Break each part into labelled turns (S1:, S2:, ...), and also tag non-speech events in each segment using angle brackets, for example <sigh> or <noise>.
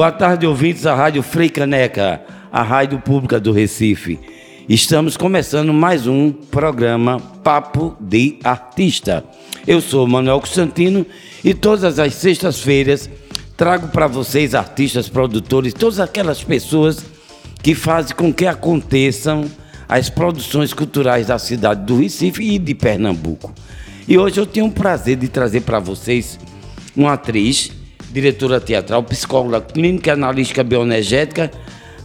S1: Boa tarde, ouvintes da Rádio Frei Caneca, a rádio pública do Recife. Estamos começando mais um programa Papo de Artista. Eu sou Manuel Constantino e todas as sextas-feiras trago para vocês artistas, produtores, todas aquelas pessoas que fazem com que aconteçam as produções culturais da cidade do Recife e de Pernambuco. E hoje eu tenho o prazer de trazer para vocês uma atriz diretora teatral, psicóloga clínica, analítica bioenergética,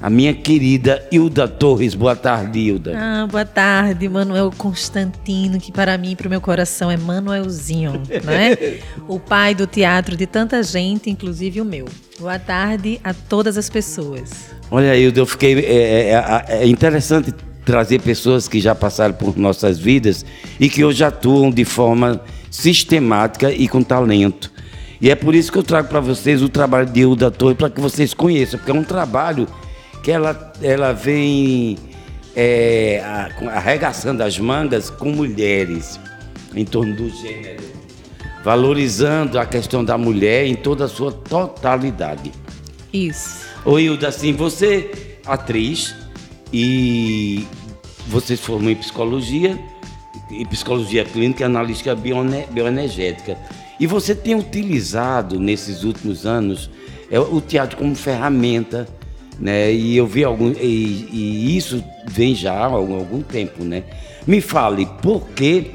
S1: a minha querida Hilda Torres. Boa tarde, Hilda.
S2: Ah, boa tarde, Manuel Constantino, que para mim e para o meu coração é Manuelzinho, né? <laughs> o pai do teatro de tanta gente, inclusive o meu. Boa tarde a todas as pessoas.
S1: Olha, Hilda, eu fiquei. É, é, é interessante trazer pessoas que já passaram por nossas vidas e que hoje atuam de forma sistemática e com talento. E é por isso que eu trago para vocês o trabalho de Hilda Torre, para que vocês conheçam, porque é um trabalho que ela, ela vem é, arregaçando as mangas com mulheres em torno do gênero, valorizando a questão da mulher em toda a sua totalidade.
S2: Isso.
S1: Oi, Hilda, assim, você, atriz, e você se formou em psicologia, em psicologia clínica e analítica bioenergética. E você tem utilizado nesses últimos anos é, o teatro como ferramenta, né? E eu vi algum e, e isso vem já há algum, tempo, né? Me fale por que,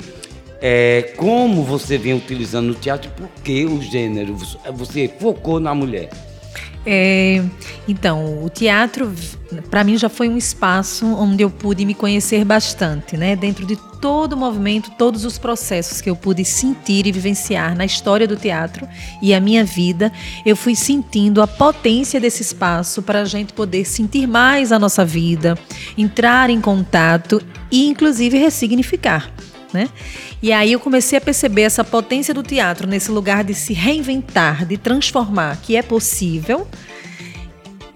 S1: é, como você vem utilizando o teatro, por que o gênero você focou na mulher?
S2: É, então, o teatro, para mim, já foi um espaço onde eu pude me conhecer bastante, né? Dentro de todo o movimento, todos os processos que eu pude sentir e vivenciar na história do teatro e a minha vida, eu fui sentindo a potência desse espaço para a gente poder sentir mais a nossa vida, entrar em contato e, inclusive, ressignificar. Né? E aí eu comecei a perceber essa potência do teatro nesse lugar de se reinventar, de transformar, que é possível.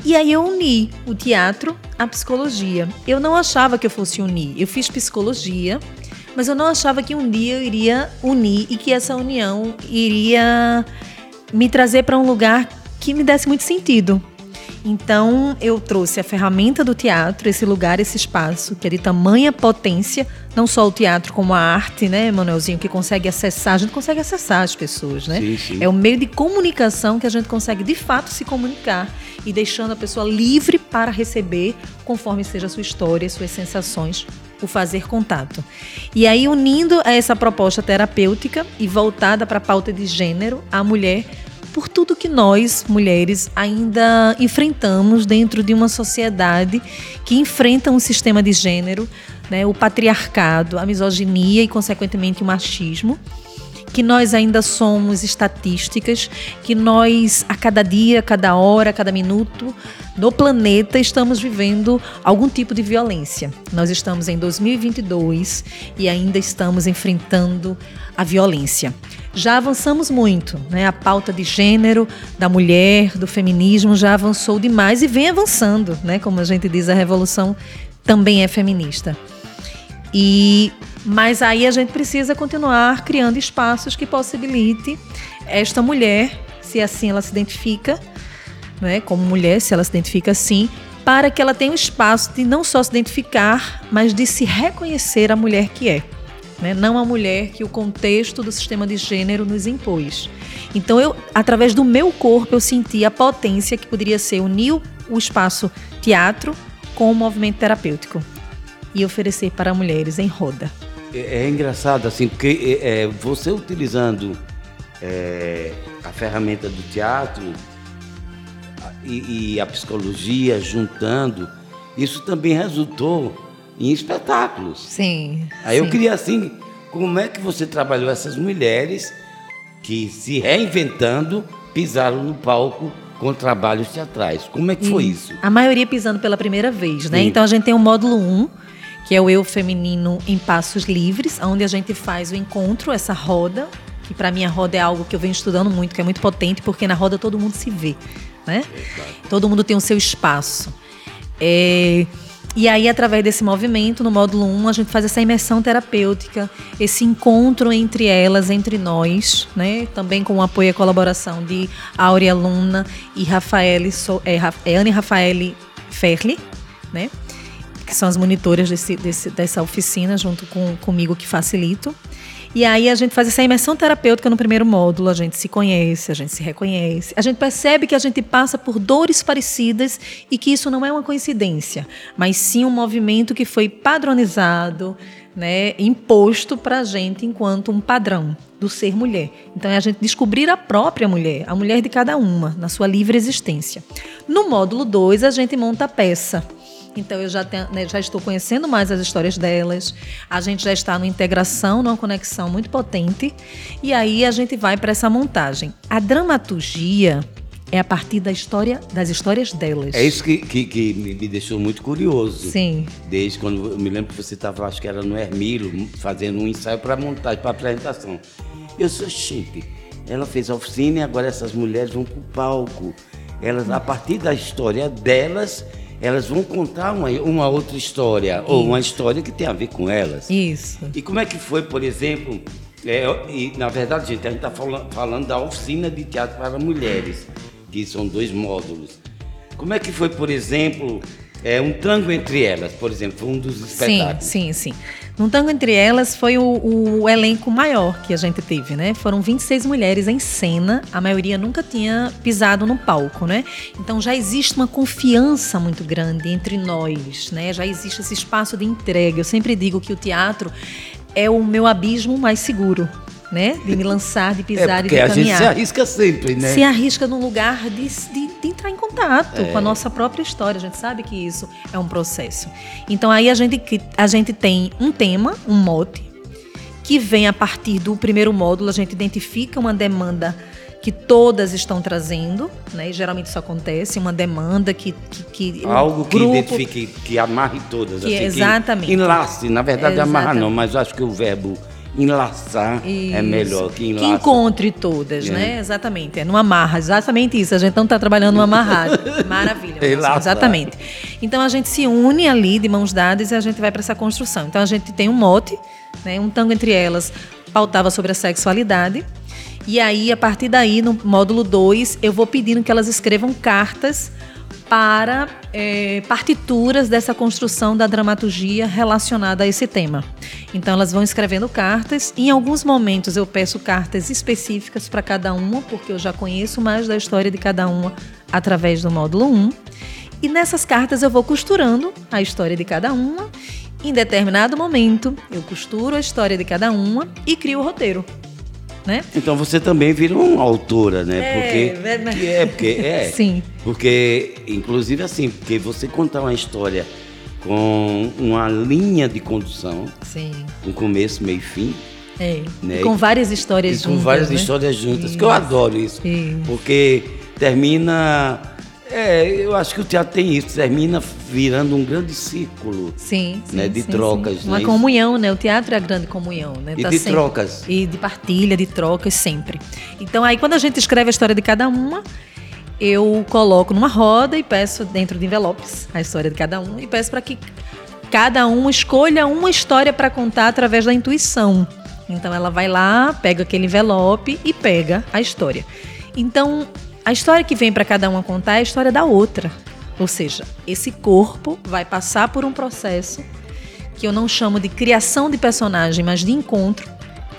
S2: E aí eu uni o teatro à psicologia. Eu não achava que eu fosse unir. Eu fiz psicologia, mas eu não achava que um dia eu iria unir e que essa união iria me trazer para um lugar que me desse muito sentido. Então eu trouxe a ferramenta do teatro, esse lugar, esse espaço, que é de tamanha potência, não só o teatro como a arte, né, Manuelzinho, que consegue acessar, a gente consegue acessar as pessoas, né? Sim, sim. É o meio de comunicação que a gente consegue de fato se comunicar e deixando a pessoa livre para receber, conforme seja a sua história, suas sensações, o fazer contato. E aí, unindo a essa proposta terapêutica e voltada para a pauta de gênero, a mulher por tudo que nós, mulheres, ainda enfrentamos dentro de uma sociedade que enfrenta um sistema de gênero, né, o patriarcado, a misoginia e, consequentemente, o machismo que nós ainda somos estatísticas, que nós a cada dia, cada hora, cada minuto no planeta estamos vivendo algum tipo de violência. Nós estamos em 2022 e ainda estamos enfrentando a violência. Já avançamos muito, né? A pauta de gênero da mulher, do feminismo já avançou demais e vem avançando, né? Como a gente diz, a revolução também é feminista. E mas aí a gente precisa continuar criando espaços que possibilite esta mulher, se assim ela se identifica, né, como mulher, se ela se identifica assim, para que ela tenha um espaço de não só se identificar, mas de se reconhecer a mulher que é. Né? Não a mulher que o contexto do sistema de gênero nos impôs. Então, eu, através do meu corpo, eu senti a potência que poderia ser unir o espaço teatro com o movimento terapêutico e oferecer para mulheres em roda.
S1: É, é engraçado, assim, porque é, é, você utilizando é, a ferramenta do teatro e, e, a psicologia juntando, isso também resultou em espetáculos.
S2: Sim.
S1: Aí
S2: sim.
S1: eu queria, assim, como é que você trabalhou essas mulheres que se reinventando pisaram no palco com trabalhos teatrais? Como é que foi isso?
S2: A maioria pisando pela primeira vez, né? Sim. Então a gente tem o módulo 1, que é o Eu Feminino em Passos Livres, onde a gente faz o encontro, essa roda, que para mim a roda é algo que eu venho estudando muito, que é muito potente, porque na roda todo mundo se vê, né? Todo mundo tem o seu espaço. É, E aí, através desse movimento, no módulo 1, a gente faz essa imersão terapêutica, esse encontro entre elas, entre nós, né? Também com o apoio e colaboração de Áurea Luna e Rafaele, é, é, Anne Rafaele Ferli, né? Que são as monitoras desse, desse, dessa oficina, junto com, comigo que facilito. E aí a gente faz essa imersão terapêutica no primeiro módulo, a gente se conhece, a gente se reconhece, a gente percebe que a gente passa por dores parecidas e que isso não é uma coincidência, mas sim um movimento que foi padronizado, né, imposto para a gente enquanto um padrão do ser mulher. Então é a gente descobrir a própria mulher, a mulher de cada uma, na sua livre existência. No módulo 2, a gente monta a peça. Então eu já, tenho, né, já estou conhecendo mais as histórias delas. A gente já está numa integração, numa conexão muito potente. E aí a gente vai para essa montagem. A dramaturgia é a partir da história, das histórias delas.
S1: É isso que, que, que me deixou muito curioso.
S2: Sim.
S1: Desde quando eu me lembro que você estava, acho que era no Hermilo, fazendo um ensaio para montagem, para apresentação. Eu sou chique. Ela fez a oficina e agora essas mulheres vão para o palco. Elas, a partir da história delas, elas vão contar uma, uma outra história, Isso. ou uma história que tem a ver com elas.
S2: Isso.
S1: E como é que foi, por exemplo, é, e, na verdade, gente, a gente está falando, falando da oficina de teatro para mulheres, que são dois módulos. Como é que foi, por exemplo, é, um tango entre elas, por exemplo, foi um dos espetáculos?
S2: Sim, sim, sim. No Tango Entre Elas foi o, o, elenco maior que a gente teve, né? Foram 26 mulheres em cena, a maioria nunca tinha pisado no palco, né? Então já existe uma confiança muito grande entre nós, né? Já existe esse espaço de entrega. Eu sempre digo que o teatro é o meu abismo mais seguro, né? De me lançar, de é, pisar
S1: é
S2: e de
S1: caminhar.
S2: a gente
S1: se arrisca sempre, né?
S2: Se arrisca num lugar de, de, de entrar em contato é. com a nossa própria história. A gente sabe que isso é um processo. Então aí a gente, a gente tem um tema, um mote, que vem a partir do primeiro módulo, a gente identifica uma demanda que todas estão trazendo, né? E geralmente isso acontece, uma demanda que, que,
S1: que algo que grupo, identifique, que amarre todas,
S2: que, assim, exatamente,
S1: que enlace, na verdade amarra não, mas acho que o verbo enlaçar é isso. é melhor que enlaçar.
S2: Que encontre todas, é. né? Exatamente. É numa amarra, exatamente isso. A gente não está trabalhando numa amarragem. <laughs> Maravilha. exatamente. Então a gente se une ali de mãos dadas e a gente vai para essa construção. Então a gente tem um mote, né? um tango entre elas pautava sobre a sexualidade. E aí, a partir daí, no módulo 2, eu vou pedindo que elas escrevam cartas para é, partituras dessa construção da dramaturgia relacionada a esse tema. Então, elas vão escrevendo cartas. Em alguns momentos, eu peço cartas específicas para cada uma, porque eu já conheço mais da história de cada uma através do módulo 1. E nessas cartas, eu vou costurando a história de cada uma. Em determinado momento, eu costuro a história de cada uma e crio o roteiro né?
S1: Então você também vira uma autora, né? É, porque é, é porque é. <laughs>
S2: Sim.
S1: Porque inclusive assim, porque você contar uma história com uma linha de condução,
S2: Sim.
S1: um começo, meio e fim.
S2: É. Né? com várias histórias
S1: juntas. Com várias
S2: né?
S1: histórias juntas, isso. que eu adoro isso. isso. Porque termina é, eu acho que o teatro tem isso, termina virando um grande círculo
S2: sim,
S1: né,
S2: sim,
S1: de
S2: sim,
S1: trocas.
S2: Sim. Uma né? comunhão, né? O teatro é a grande comunhão. Né?
S1: E tá de sempre... trocas.
S2: E de partilha, de trocas sempre. Então aí quando a gente escreve a história de cada uma, eu coloco numa roda e peço dentro de envelopes a história de cada um e peço para que cada um escolha uma história para contar através da intuição. Então ela vai lá, pega aquele envelope e pega a história. Então a história que vem para cada uma contar é a história da outra. Ou seja, esse corpo vai passar por um processo que eu não chamo de criação de personagem, mas de encontro.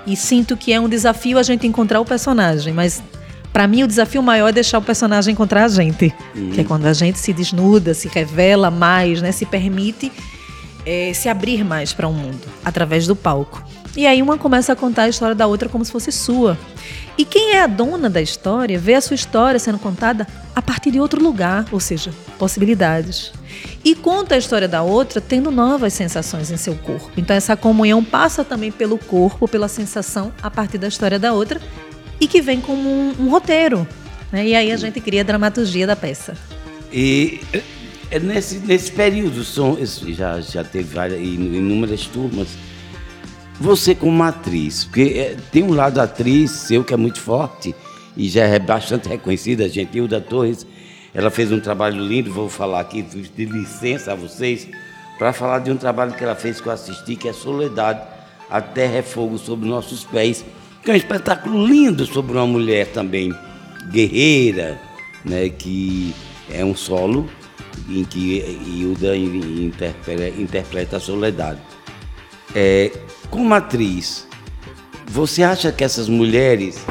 S2: E sinto que é um desafio a gente encontrar o personagem, mas para mim o desafio maior é deixar o personagem encontrar a gente, uhum. que é quando a gente se desnuda, se revela mais, né, se permite é, se abrir mais para o um mundo através do palco. E aí uma começa a contar a história da outra como se fosse sua. E quem é a dona da história vê a sua história sendo contada a partir de outro lugar, ou seja, possibilidades. E conta a história da outra tendo novas sensações em seu corpo. Então essa comunhão passa também pelo corpo, pela sensação a partir da história da outra e que vem como um, um roteiro. Né? E aí a gente cria a dramaturgia da peça.
S1: E é, nesse, nesse período, são, já, já teve várias, inúmeras turmas você como atriz, porque é, tem um lado atriz seu que é muito forte e já é bastante reconhecida, a Gentilda Torres, ela fez um trabalho lindo, vou falar aqui de licença a vocês, para falar de um trabalho que ela fez que eu assisti, que é Soledade, a Terra é Fogo sobre nossos pés, que é um espetáculo lindo sobre uma mulher também guerreira, né, que é um solo em que Hilda interpreta a Soledade. É, como atriz, você acha que essas mulheres,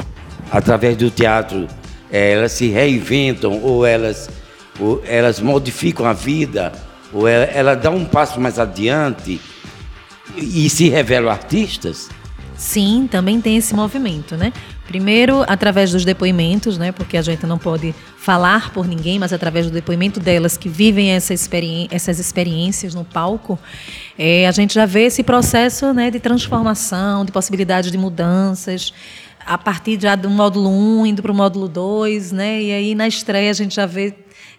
S1: através do teatro, é, elas se reinventam ou elas, ou elas modificam a vida, ou ela, ela dá um passo mais adiante e se revelam artistas?
S2: Sim, também tem esse movimento, né? Primeiro, através dos depoimentos, né? Porque a gente não pode falar por ninguém, mas através do depoimento delas que vivem essa experi essas experiências no palco, é, a gente já vê esse processo né, de transformação, de possibilidade de mudanças, a partir já do módulo 1 indo para o módulo 2, né? E aí na estreia a gente já vê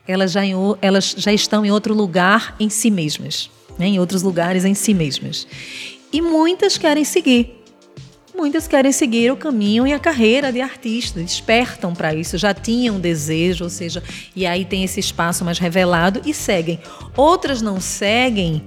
S2: elas já, em, elas já estão em outro lugar em si mesmas, né? em outros lugares em si mesmas. E muitas querem seguir Muitas querem seguir o caminho e a carreira de artista, despertam para isso, já tinham desejo, ou seja, e aí tem esse espaço mais revelado e seguem. Outras não seguem,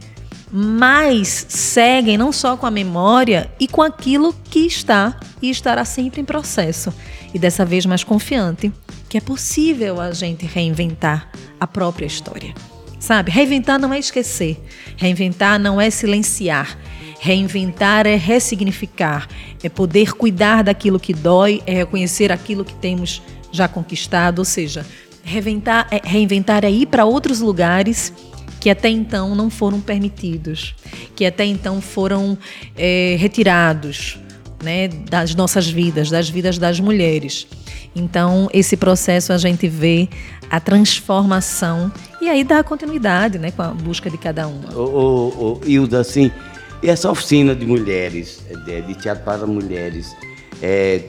S2: mas seguem não só com a memória e com aquilo que está e estará sempre em processo. E dessa vez mais confiante que é possível a gente reinventar a própria história. Sabe? Reinventar não é esquecer, reinventar não é silenciar, Reinventar é ressignificar, é poder cuidar daquilo que dói, é reconhecer aquilo que temos já conquistado, ou seja, reinventar é, reinventar é ir para outros lugares que até então não foram permitidos, que até então foram é, retirados né, das nossas vidas, das vidas das mulheres. Então, esse processo a gente vê a transformação e aí dá continuidade né, com a busca de cada uma.
S1: Ô, ô, ô, assim, e essa oficina de mulheres, de, de teatro para mulheres, é,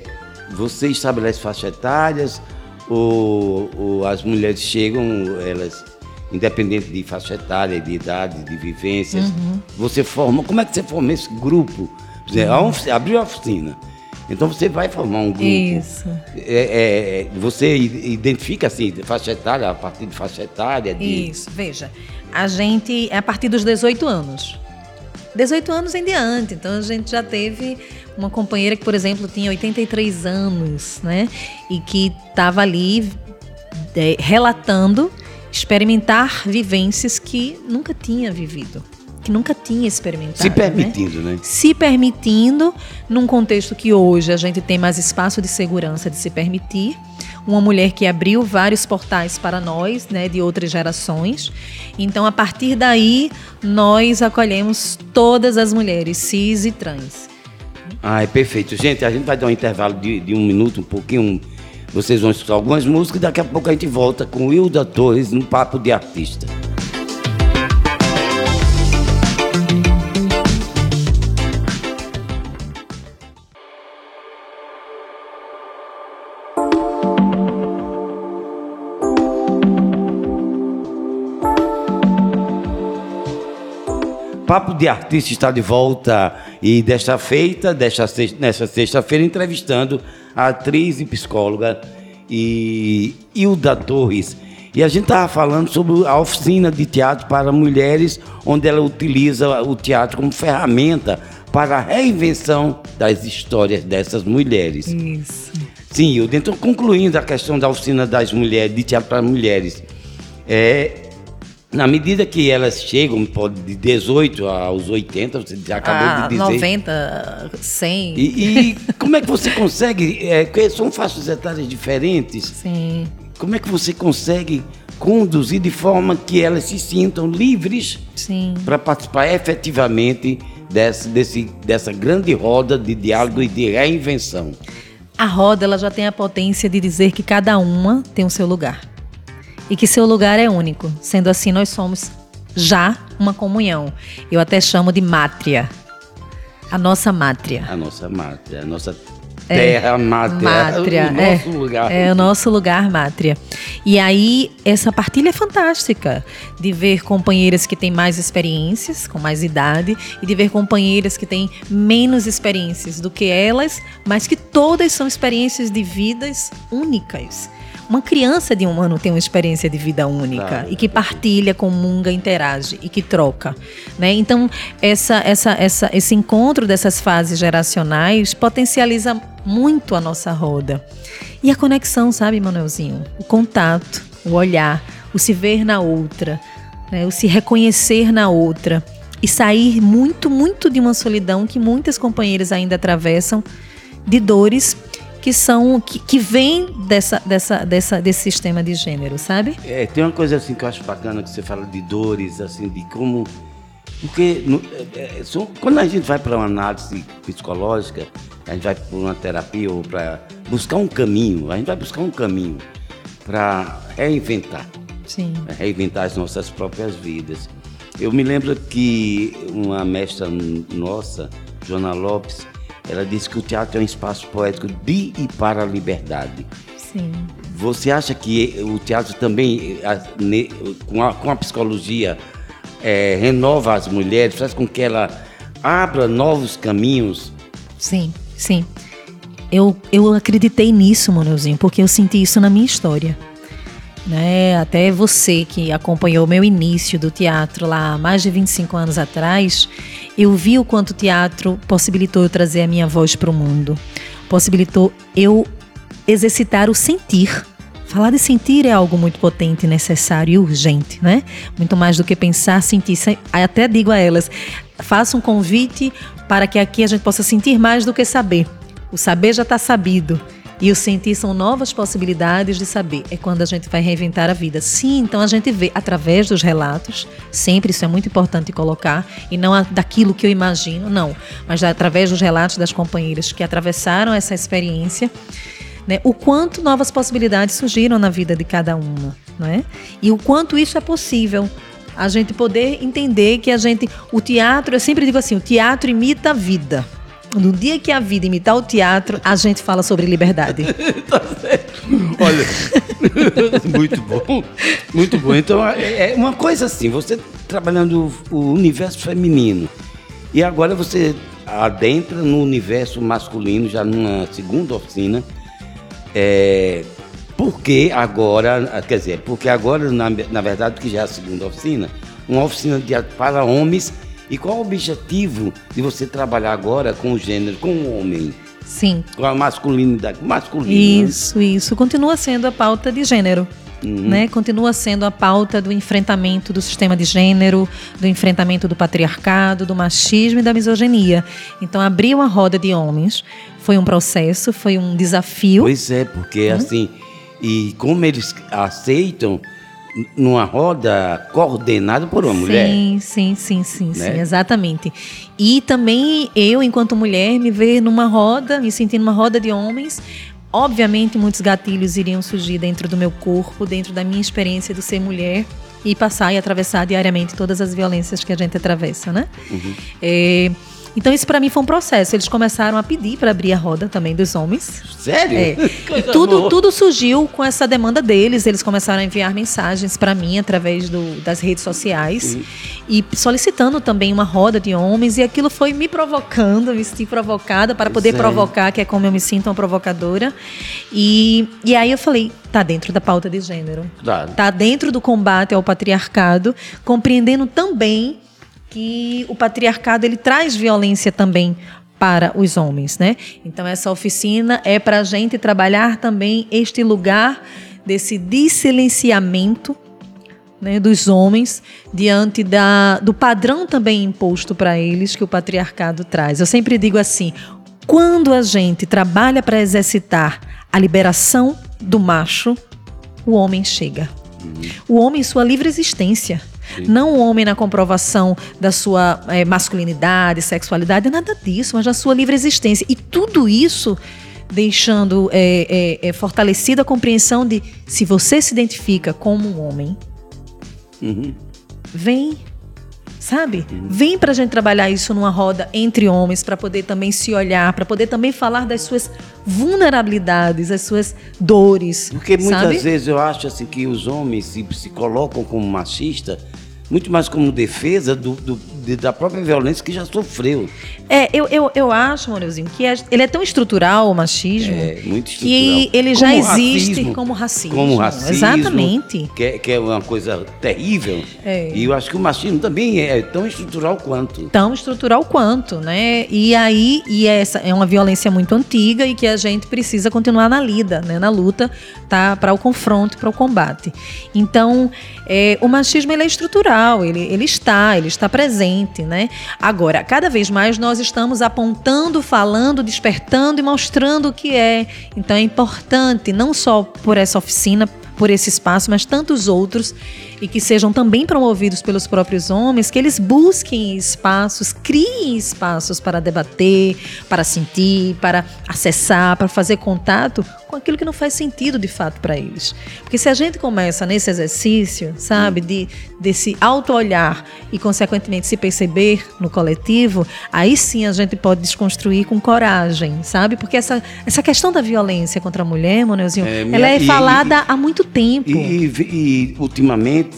S1: você estabelece faixas etárias ou, ou, as mulheres chegam, elas, independente de faixa etária, de idade, de vivências, uhum. você forma, como é que você forma esse grupo? Uhum. Abriu a oficina. Então você vai formar um grupo.
S2: Isso.
S1: É, é, você identifica assim, faixa etária, a partir de faixa etária? De...
S2: Isso, veja. A gente é a partir dos 18 anos. 18 anos em diante. Então a gente já teve uma companheira que, por exemplo, tinha 83 anos, né? E que estava ali é, relatando experimentar vivências que nunca tinha vivido, que nunca tinha experimentado.
S1: Se permitindo, né?
S2: né? Se permitindo, num contexto que hoje a gente tem mais espaço de segurança de se permitir uma mulher que abriu vários portais para nós, né, de outras gerações. Então, a partir daí, nós acolhemos todas as mulheres cis e trans.
S1: Ah, é perfeito. Gente, a gente vai dar um intervalo de, de um minuto, um pouquinho. Vocês vão escutar algumas músicas e daqui a pouco a gente volta com Hilda Torres no Papo de Artista. Papo de Artista está de volta e desta feita, desta sexta, nesta sexta-feira, entrevistando a atriz e psicóloga e Hilda Torres. E a gente estava falando sobre a oficina de teatro para mulheres, onde ela utiliza o teatro como ferramenta para a reinvenção das histórias dessas mulheres.
S2: Isso.
S1: Sim, Hilda. Então, concluindo a questão da oficina das mulheres, de teatro para mulheres, é, na medida que elas chegam, de 18 aos 80, você já acabou ah, de dizer.
S2: 90, 100.
S1: E, e como é que você consegue? É, são faixas etárias diferentes.
S2: Sim.
S1: Como é que você consegue conduzir de forma que elas se sintam livres para participar efetivamente dessa, desse, dessa grande roda de diálogo Sim. e de reinvenção?
S2: A roda ela já tem a potência de dizer que cada uma tem o seu lugar e que seu lugar é único. Sendo assim, nós somos já uma comunhão. Eu até chamo de mátria. A nossa mátria.
S1: A nossa mátria, a nossa terra é, mátria.
S2: mátria.
S1: O nosso é, lugar.
S2: É o nosso lugar mátria. E aí, essa partilha é fantástica de ver companheiras que têm mais experiências, com mais idade, e de ver companheiras que têm menos experiências do que elas, mas que todas são experiências de vidas únicas uma criança de um ano tem uma experiência de vida única e que partilha, comunga, interage e que troca, né? Então essa, essa, essa, esse encontro dessas fases geracionais potencializa muito a nossa roda e a conexão, sabe, Manuelzinho? O contato, o olhar, o se ver na outra, né? o se reconhecer na outra e sair muito, muito de uma solidão que muitas companheiras ainda atravessam de dores que são que, que vem dessa, dessa, dessa, desse sistema de gênero, sabe?
S1: É, tem uma coisa assim que eu acho bacana que você fala de dores, assim, de como porque no, é, é são, quando a gente vai para uma análise psicológica, a gente vai para uma terapia ou para buscar um caminho, a gente vai buscar um caminho para reinventar.
S2: Sim.
S1: Reinventar as nossas próprias vidas. Eu me lembro que uma mestra nossa, Joana Lopes, ela disse que o teatro é um espaço poético de e para a liberdade.
S2: Sim.
S1: Você acha que o teatro também, com a, com a psicologia, é, renova as mulheres, faz com que ela abra novos caminhos?
S2: Sim, sim. Eu, eu acreditei nisso, Manuelzinho, porque eu senti isso na minha história. Né? Até você que acompanhou meu início do teatro lá mais de 25 anos atrás, eu vi o quanto o teatro possibilitou eu trazer a minha voz para o mundo. Possibilitou eu exercitar o sentir. Falar de sentir é algo muito potente, necessário e urgente, né? Muito mais do que pensar, sentir. Até digo a elas, faça um convite para que aqui a gente possa sentir mais do que saber. O saber já está sabido. E o sentir são novas possibilidades de saber. É quando a gente vai reinventar a vida. Sim, então a gente vê através dos relatos, sempre isso é muito importante colocar, e não daquilo que eu imagino, não, mas através dos relatos das companheiras que atravessaram essa experiência, né, o quanto novas possibilidades surgiram na vida de cada uma, né? E o quanto isso é possível. A gente poder entender que a gente. O teatro, eu sempre digo assim: o teatro imita a vida. No dia que a vida imitar o teatro, a gente fala sobre liberdade. <laughs>
S1: tá certo. Olha, <laughs> muito bom, muito bom. Então, é, é uma coisa assim, você trabalhando o universo feminino e agora você adentra no universo masculino, já numa segunda oficina. É, porque agora, quer dizer, porque agora, na, na verdade, que já é a segunda oficina, uma oficina de, para homens e qual o objetivo de você trabalhar agora com o gênero, com o homem?
S2: Sim.
S1: Com a masculinidade. Masculino,
S2: isso, isso. Continua sendo a pauta de gênero. Uhum. Né? Continua sendo a pauta do enfrentamento do sistema de gênero, do enfrentamento do patriarcado, do machismo e da misoginia. Então, abrir uma roda de homens foi um processo, foi um desafio.
S1: Pois é, porque uhum. assim, e como eles aceitam numa roda coordenada por uma
S2: sim,
S1: mulher.
S2: Sim, sim, sim, sim, né? sim, exatamente. E também eu, enquanto mulher, me ver numa roda, me sentir numa roda de homens. Obviamente, muitos gatilhos iriam surgir dentro do meu corpo, dentro da minha experiência de ser mulher e passar e atravessar diariamente todas as violências que a gente atravessa, né? Uhum. É, então isso para mim foi um processo. Eles começaram a pedir para abrir a roda também dos homens.
S1: Sério?
S2: É. <laughs> E tudo, tudo surgiu com essa demanda deles. Eles começaram a enviar mensagens para mim através do, das redes sociais uhum. e solicitando também uma roda de homens. E aquilo foi me provocando, me senti provocada para poder provocar, que é como eu me sinto uma provocadora. E, e aí eu falei, tá dentro da pauta de gênero.
S1: Claro.
S2: Tá dentro do combate ao patriarcado, compreendendo também que o patriarcado ele traz violência também para os homens, né? Então essa oficina é para a gente trabalhar também este lugar desse dissilenciamento né, dos homens diante da, do padrão também imposto para eles que o patriarcado traz. Eu sempre digo assim: quando a gente trabalha para exercitar a liberação do macho, o homem chega. Uhum. O homem, sua livre existência. Não o homem na comprovação da sua é, masculinidade, sexualidade, nada disso, mas da sua livre existência. E tudo isso deixando é, é, é, fortalecida a compreensão de se você se identifica como um homem, uhum. vem, sabe? Vem para a gente trabalhar isso numa roda entre homens para poder também se olhar, para poder também falar das suas vulnerabilidades, as suas dores.
S1: Porque muitas
S2: sabe?
S1: vezes eu acho assim que os homens se, se colocam como machistas muito mais como defesa do, do, da própria violência que já sofreu.
S2: É, eu, eu, eu acho, Moreuzinho, que é, ele é tão estrutural, o machismo,
S1: é, muito estrutural.
S2: que ele já
S1: como
S2: existe
S1: racismo,
S2: como racismo.
S1: Como racismo.
S2: Exatamente.
S1: Que é, que é uma coisa terrível.
S2: É.
S1: E eu acho que o machismo também é tão estrutural quanto.
S2: Tão estrutural quanto, né? E aí, e essa é uma violência muito antiga e que a gente precisa continuar na lida, né? Na luta, tá? Para o confronto, para o combate. Então, é, o machismo ele é estrutural, ele, ele está, ele está presente, né? Agora, cada vez mais nós estamos apontando, falando, despertando e mostrando o que é. Então é importante, não só por essa oficina, por esse espaço, mas tantos outros e que sejam também promovidos pelos próprios homens, que eles busquem espaços, criem espaços para debater, para sentir, para acessar, para fazer contato com aquilo que não faz sentido de fato para eles. Porque se a gente começa nesse exercício, sabe, de desse auto-olhar e consequentemente se perceber no coletivo, aí sim a gente pode desconstruir com coragem, sabe? Porque essa, essa questão da violência contra a mulher, Moneuzinho, é, ela é e, falada e, há muito tempo.
S1: E, e ultimamente,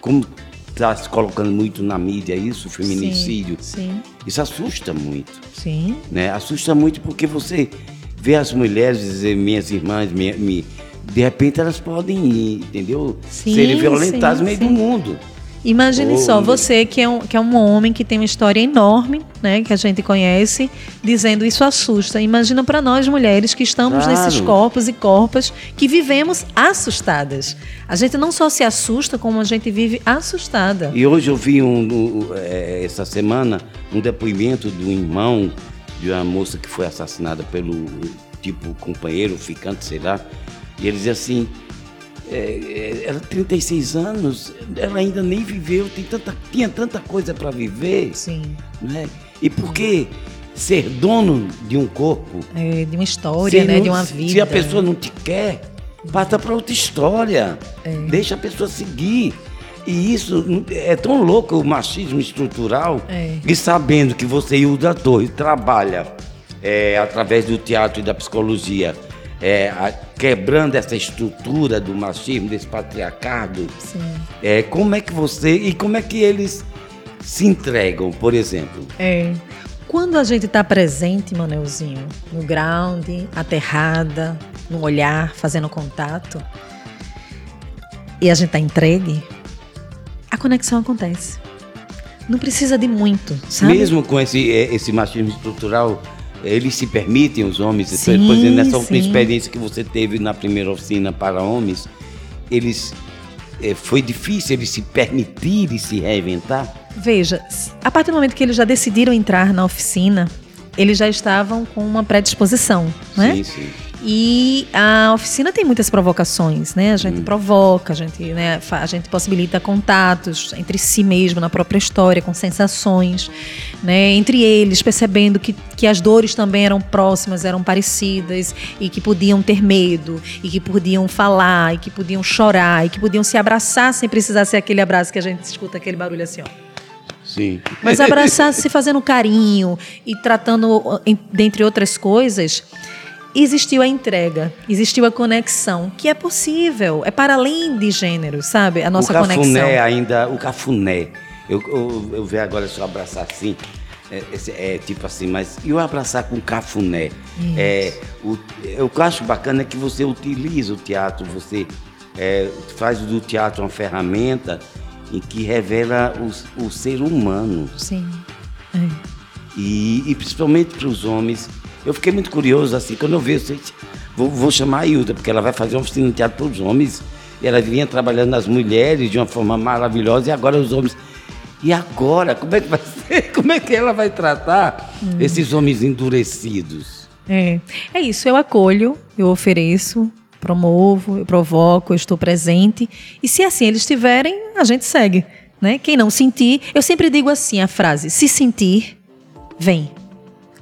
S1: como está se colocando muito na mídia isso, o feminicídio,
S2: sim, sim.
S1: isso assusta muito.
S2: Sim.
S1: Né? Assusta muito porque você ver as mulheres dizer, minhas irmãs, minha, minha, de repente elas podem ir, entendeu?
S2: Sim,
S1: Serem violentadas no meio do mundo.
S2: Imagine
S1: Oh,
S2: só, você que é, um, que é um homem que tem uma história enorme, né, que a gente conhece, dizendo isso assusta. Imagina para nós mulheres que estamos
S1: Claro.
S2: nesses corpos e corpas que vivemos assustadas. A gente não só se assusta, como a gente vive assustada.
S1: E hoje eu vi um, um, é, essa semana um depoimento do irmão de uma moça que foi assassinada pelo tipo companheiro, ficante, sei lá. E ele dizia assim, é, é, ela tem 36 anos, ela ainda nem viveu, tem tanta, tinha tanta coisa para viver,
S2: Sim.
S1: né? E por que ser dono de um corpo?
S2: É, de uma história, né,
S1: não-
S2: de uma vida.
S1: Se a pessoa não te quer, passa para outra história.
S2: É.
S1: Deixa a pessoa seguir. E isso é tão louco o machismo estrutural.
S2: É.
S1: E sabendo que você, Hilda Torres, trabalha é, através do teatro e da psicologia, é, a- quebrando essa estrutura do machismo, desse patriarcado,
S2: Sim.
S1: é, como é que você. E como é que eles se entregam, por exemplo?
S2: É. Quando a gente está presente, Manelzinho, no ground, aterrada, no olhar, fazendo contato, e a gente está entregue, a conexão acontece. Não precisa de muito, sabe?
S1: Mesmo com esse, eh, esse machismo estrutural, eles se permitem, os homens,
S2: Sim,
S1: por exemplo, nessa
S2: sim.
S1: experiência que você teve na primeira oficina para homens, eles eh, foi difícil eles se permitirem se reinventar?
S2: Veja, a partir do momento que eles já decidiram entrar na oficina, eles já estavam com uma predisposição, né?
S1: Sim, sim.
S2: E a oficina tem muitas provocações, né? A gente
S1: Hum.
S2: provoca, a gente, né, a gente possibilita contatos entre si mesmo, na própria história, com sensações, né? Entre eles, percebendo que, que as dores também eram próximas, eram parecidas, e que podiam ter medo, e que podiam falar, e que podiam chorar, e que podiam se abraçar sem precisar ser aquele abraço que a gente escuta aquele barulho assim, ó.
S1: Sim.
S2: Mas abraçar se fazendo carinho e tratando, dentre outras coisas, existiu a entrega, existiu a conexão, que é possível, é para além de gênero, sabe? A nossa
S1: o cafuné
S2: conexão.
S1: ainda, o cafuné. Eu, eu, eu vejo agora se eu abraçar assim, é, esse- é tipo assim, mas e eu abraçar com cafuné? É, o, o que eu acho bacana é que você utiliza o teatro, você é, faz do teatro uma ferramenta em que revela o, o ser humano.
S2: Sim.
S1: E, e principalmente para os homens. Eu fiquei muito curioso, assim, quando eu vejo. gente, Vou, vou chamar a Hilda, porque ela vai fazer uma oficina de teatro para os homens. E ela vinha trabalhando nas mulheres de uma forma maravilhosa, e agora os homens. E agora, como é que vai <laughs> ser? Como é que ela vai tratar esses homens endurecidos?
S2: É. é isso, eu acolho, eu ofereço, promovo, eu provoco, eu estou presente. E se assim eles tiverem, a gente segue. Né? Quem não sentir, eu sempre digo assim a frase: se sentir, vem.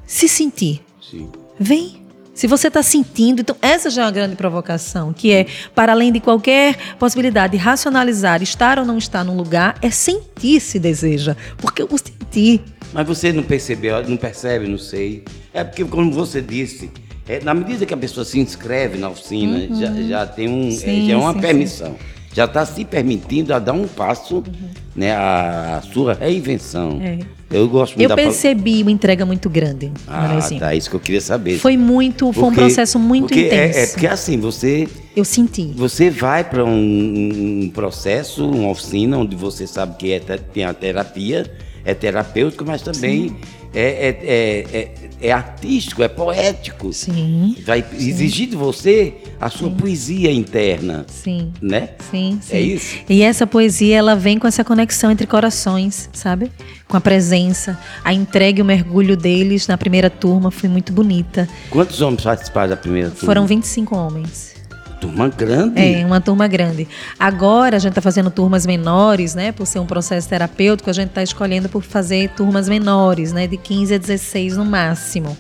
S2: Se sentir,
S1: Sim.
S2: Vem. Se você está sentindo, então essa já é uma grande provocação, que é, para além de qualquer possibilidade de racionalizar, estar ou não estar num lugar, é sentir se deseja. Porque o sentir.
S1: Mas você não percebeu, não percebe, não sei. É porque, como você disse, é, na medida que a pessoa se inscreve na oficina, já, já tem um, é,
S2: Sim,
S1: já é uma
S2: sim,
S1: permissão. Já está se permitindo a dar um passo, uhum. né, a, sua reinvenção. É.
S2: Eu gosto muito Eu percebi uma entrega muito grande.
S1: Ah, tá, isso que eu queria saber.
S2: Foi muito, porque, foi um processo muito intenso.
S1: É, é porque assim, você
S2: eu senti.
S1: Você vai para um, um, processo, uma oficina onde você sabe que é, tem a terapia, é terapêutico, mas também é, é, é, é, é artístico, é poético.
S2: Sim.
S1: Vai exigir de você a sua sim. poesia interna.
S2: Sim.
S1: Né?
S2: Sim, sim.
S1: É isso.
S2: E essa poesia, ela vem com essa conexão entre corações, sabe? Com a presença. A entrega e o mergulho deles na primeira turma foi muito bonita.
S1: Quantos homens participaram da primeira turma?
S2: Foram 25 homens.
S1: Turma grande?
S2: É, uma turma grande. Agora a gente está fazendo turmas menores, né? Por ser um processo terapêutico, a gente está escolhendo por fazer turmas menores, né? De 15 a 16 no máximo.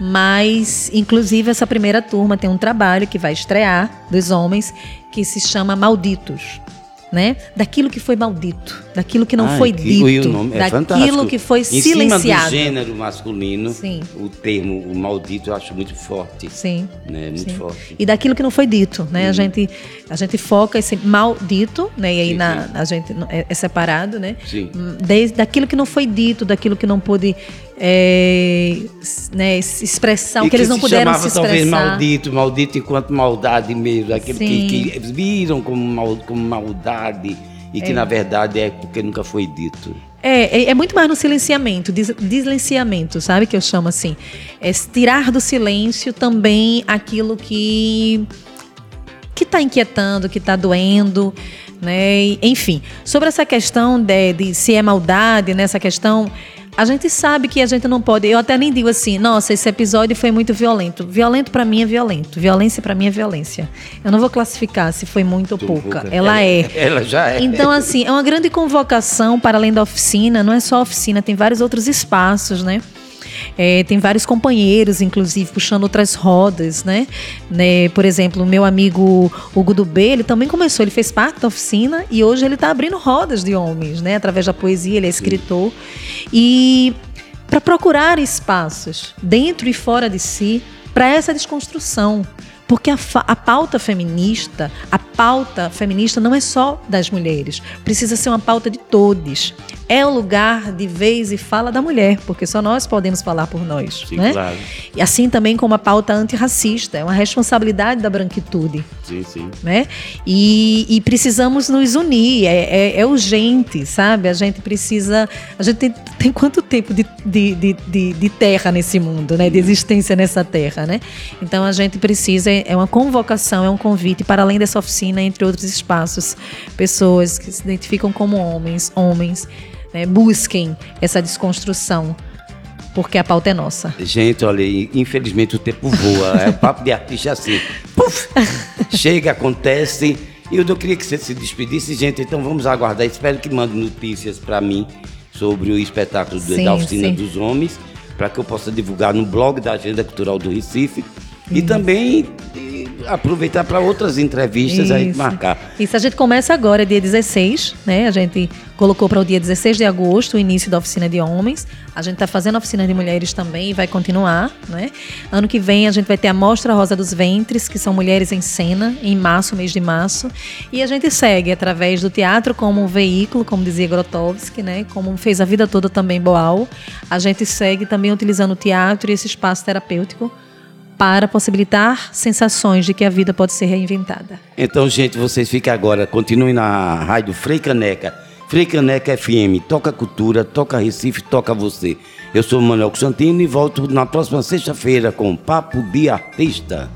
S2: Mas, inclusive, essa primeira turma tem um trabalho que vai estrear dos homens que se chama Malditos né? Daquilo que foi maldito, daquilo que não Ai, foi que, dito, é daquilo fantástico. que foi em silenciado. Em cima
S1: do gênero masculino, Sim. o termo o maldito eu acho muito forte.
S2: Sim.
S1: Né? Muito
S2: Sim.
S1: forte.
S2: E daquilo que não foi dito, né? A gente a gente foca esse maldito, né? E aí sim, na, a gente é, é separado, né?
S1: Sim.
S2: Desde daquilo que não foi dito, daquilo que não pôde é, né, expressar o que, que eles não puderam se expressar. talvez
S1: maldito, maldito enquanto maldade mesmo, aquele que, que, viram como, mal, como maldade e que é. na verdade é porque nunca foi dito.
S2: É, é, é muito mais no silenciamento, des, deslenciamento, sabe que eu chamo assim, é tirar do silêncio também aquilo que que está inquietando, que está doendo, né? Enfim, sobre essa questão de, de se é maldade, nessa né? questão a gente sabe que a gente não pode. Eu até nem digo assim, nossa, esse episódio foi muito violento. Violento para mim é violento. Violência para mim é violência. Eu não vou classificar se foi muito ou pouca. Ela é.
S1: Ela já é.
S2: Então, assim, é uma grande convocação para além da oficina. Não é só a oficina, tem vários outros espaços, né? É, tem vários companheiros, inclusive, puxando outras rodas, né? né? Por exemplo, o meu amigo Hugo do B, ele também começou, ele fez parte da oficina e hoje ele está abrindo rodas de homens, né? Através da poesia, ele é escritor. E para procurar espaços dentro e fora de si para essa desconstrução. Porque a, a, pauta feminista, a pauta feminista não é só das mulheres, precisa ser uma pauta de todos é o lugar de vez e fala da mulher, porque só nós podemos falar por nós.
S1: Sim,
S2: né?
S1: claro.
S2: E assim também como a pauta antirracista, é uma responsabilidade da branquitude.
S1: Sim, sim.
S2: Né? E, e precisamos nos unir, é, é, é, urgente, sabe? A gente precisa. A gente tem, tem quanto tempo de, de, de, de, terra nesse mundo, né? De existência nessa terra, né? Então a gente precisa, é uma convocação, é um convite para além dessa oficina, entre outros espaços, pessoas que se identificam como homens, homens né, busquem essa desconstrução porque a pauta é nossa.
S1: Gente, olha, infelizmente o tempo voa. É papo de artista assim. Puf, chega, acontece. E eu queria que você se despedisse, gente. Então vamos aguardar. Espero que mande notícias para mim sobre o espetáculo sim, da Oficina sim. dos Homens, para que eu possa divulgar no blog da Agenda Cultural do Recife. E também aproveitar para outras entrevistas aí marcar.
S2: Isso a gente começa agora, dia 16, né? A gente colocou para o dia 16 de agosto o início da oficina de homens. A gente está fazendo a oficina de mulheres também e vai continuar, né? Ano que vem a gente vai ter a Mostra Rosa dos Ventres, que são mulheres em cena, em março, mês de março. E a gente segue através do teatro como um veículo, como dizia Grotowski, né? Como fez a vida toda também Boal. A gente segue também utilizando o teatro e esse espaço terapêutico para possibilitar sensações de que a vida pode ser reinventada.
S1: Então, gente, vocês fiquem agora, continuem na rádio Frei Caneca. Frei Caneca FM, toca cultura, toca Recife, toca você. Eu sou o Manuel Constantino e volto na próxima sexta-feira com Papo de Artista.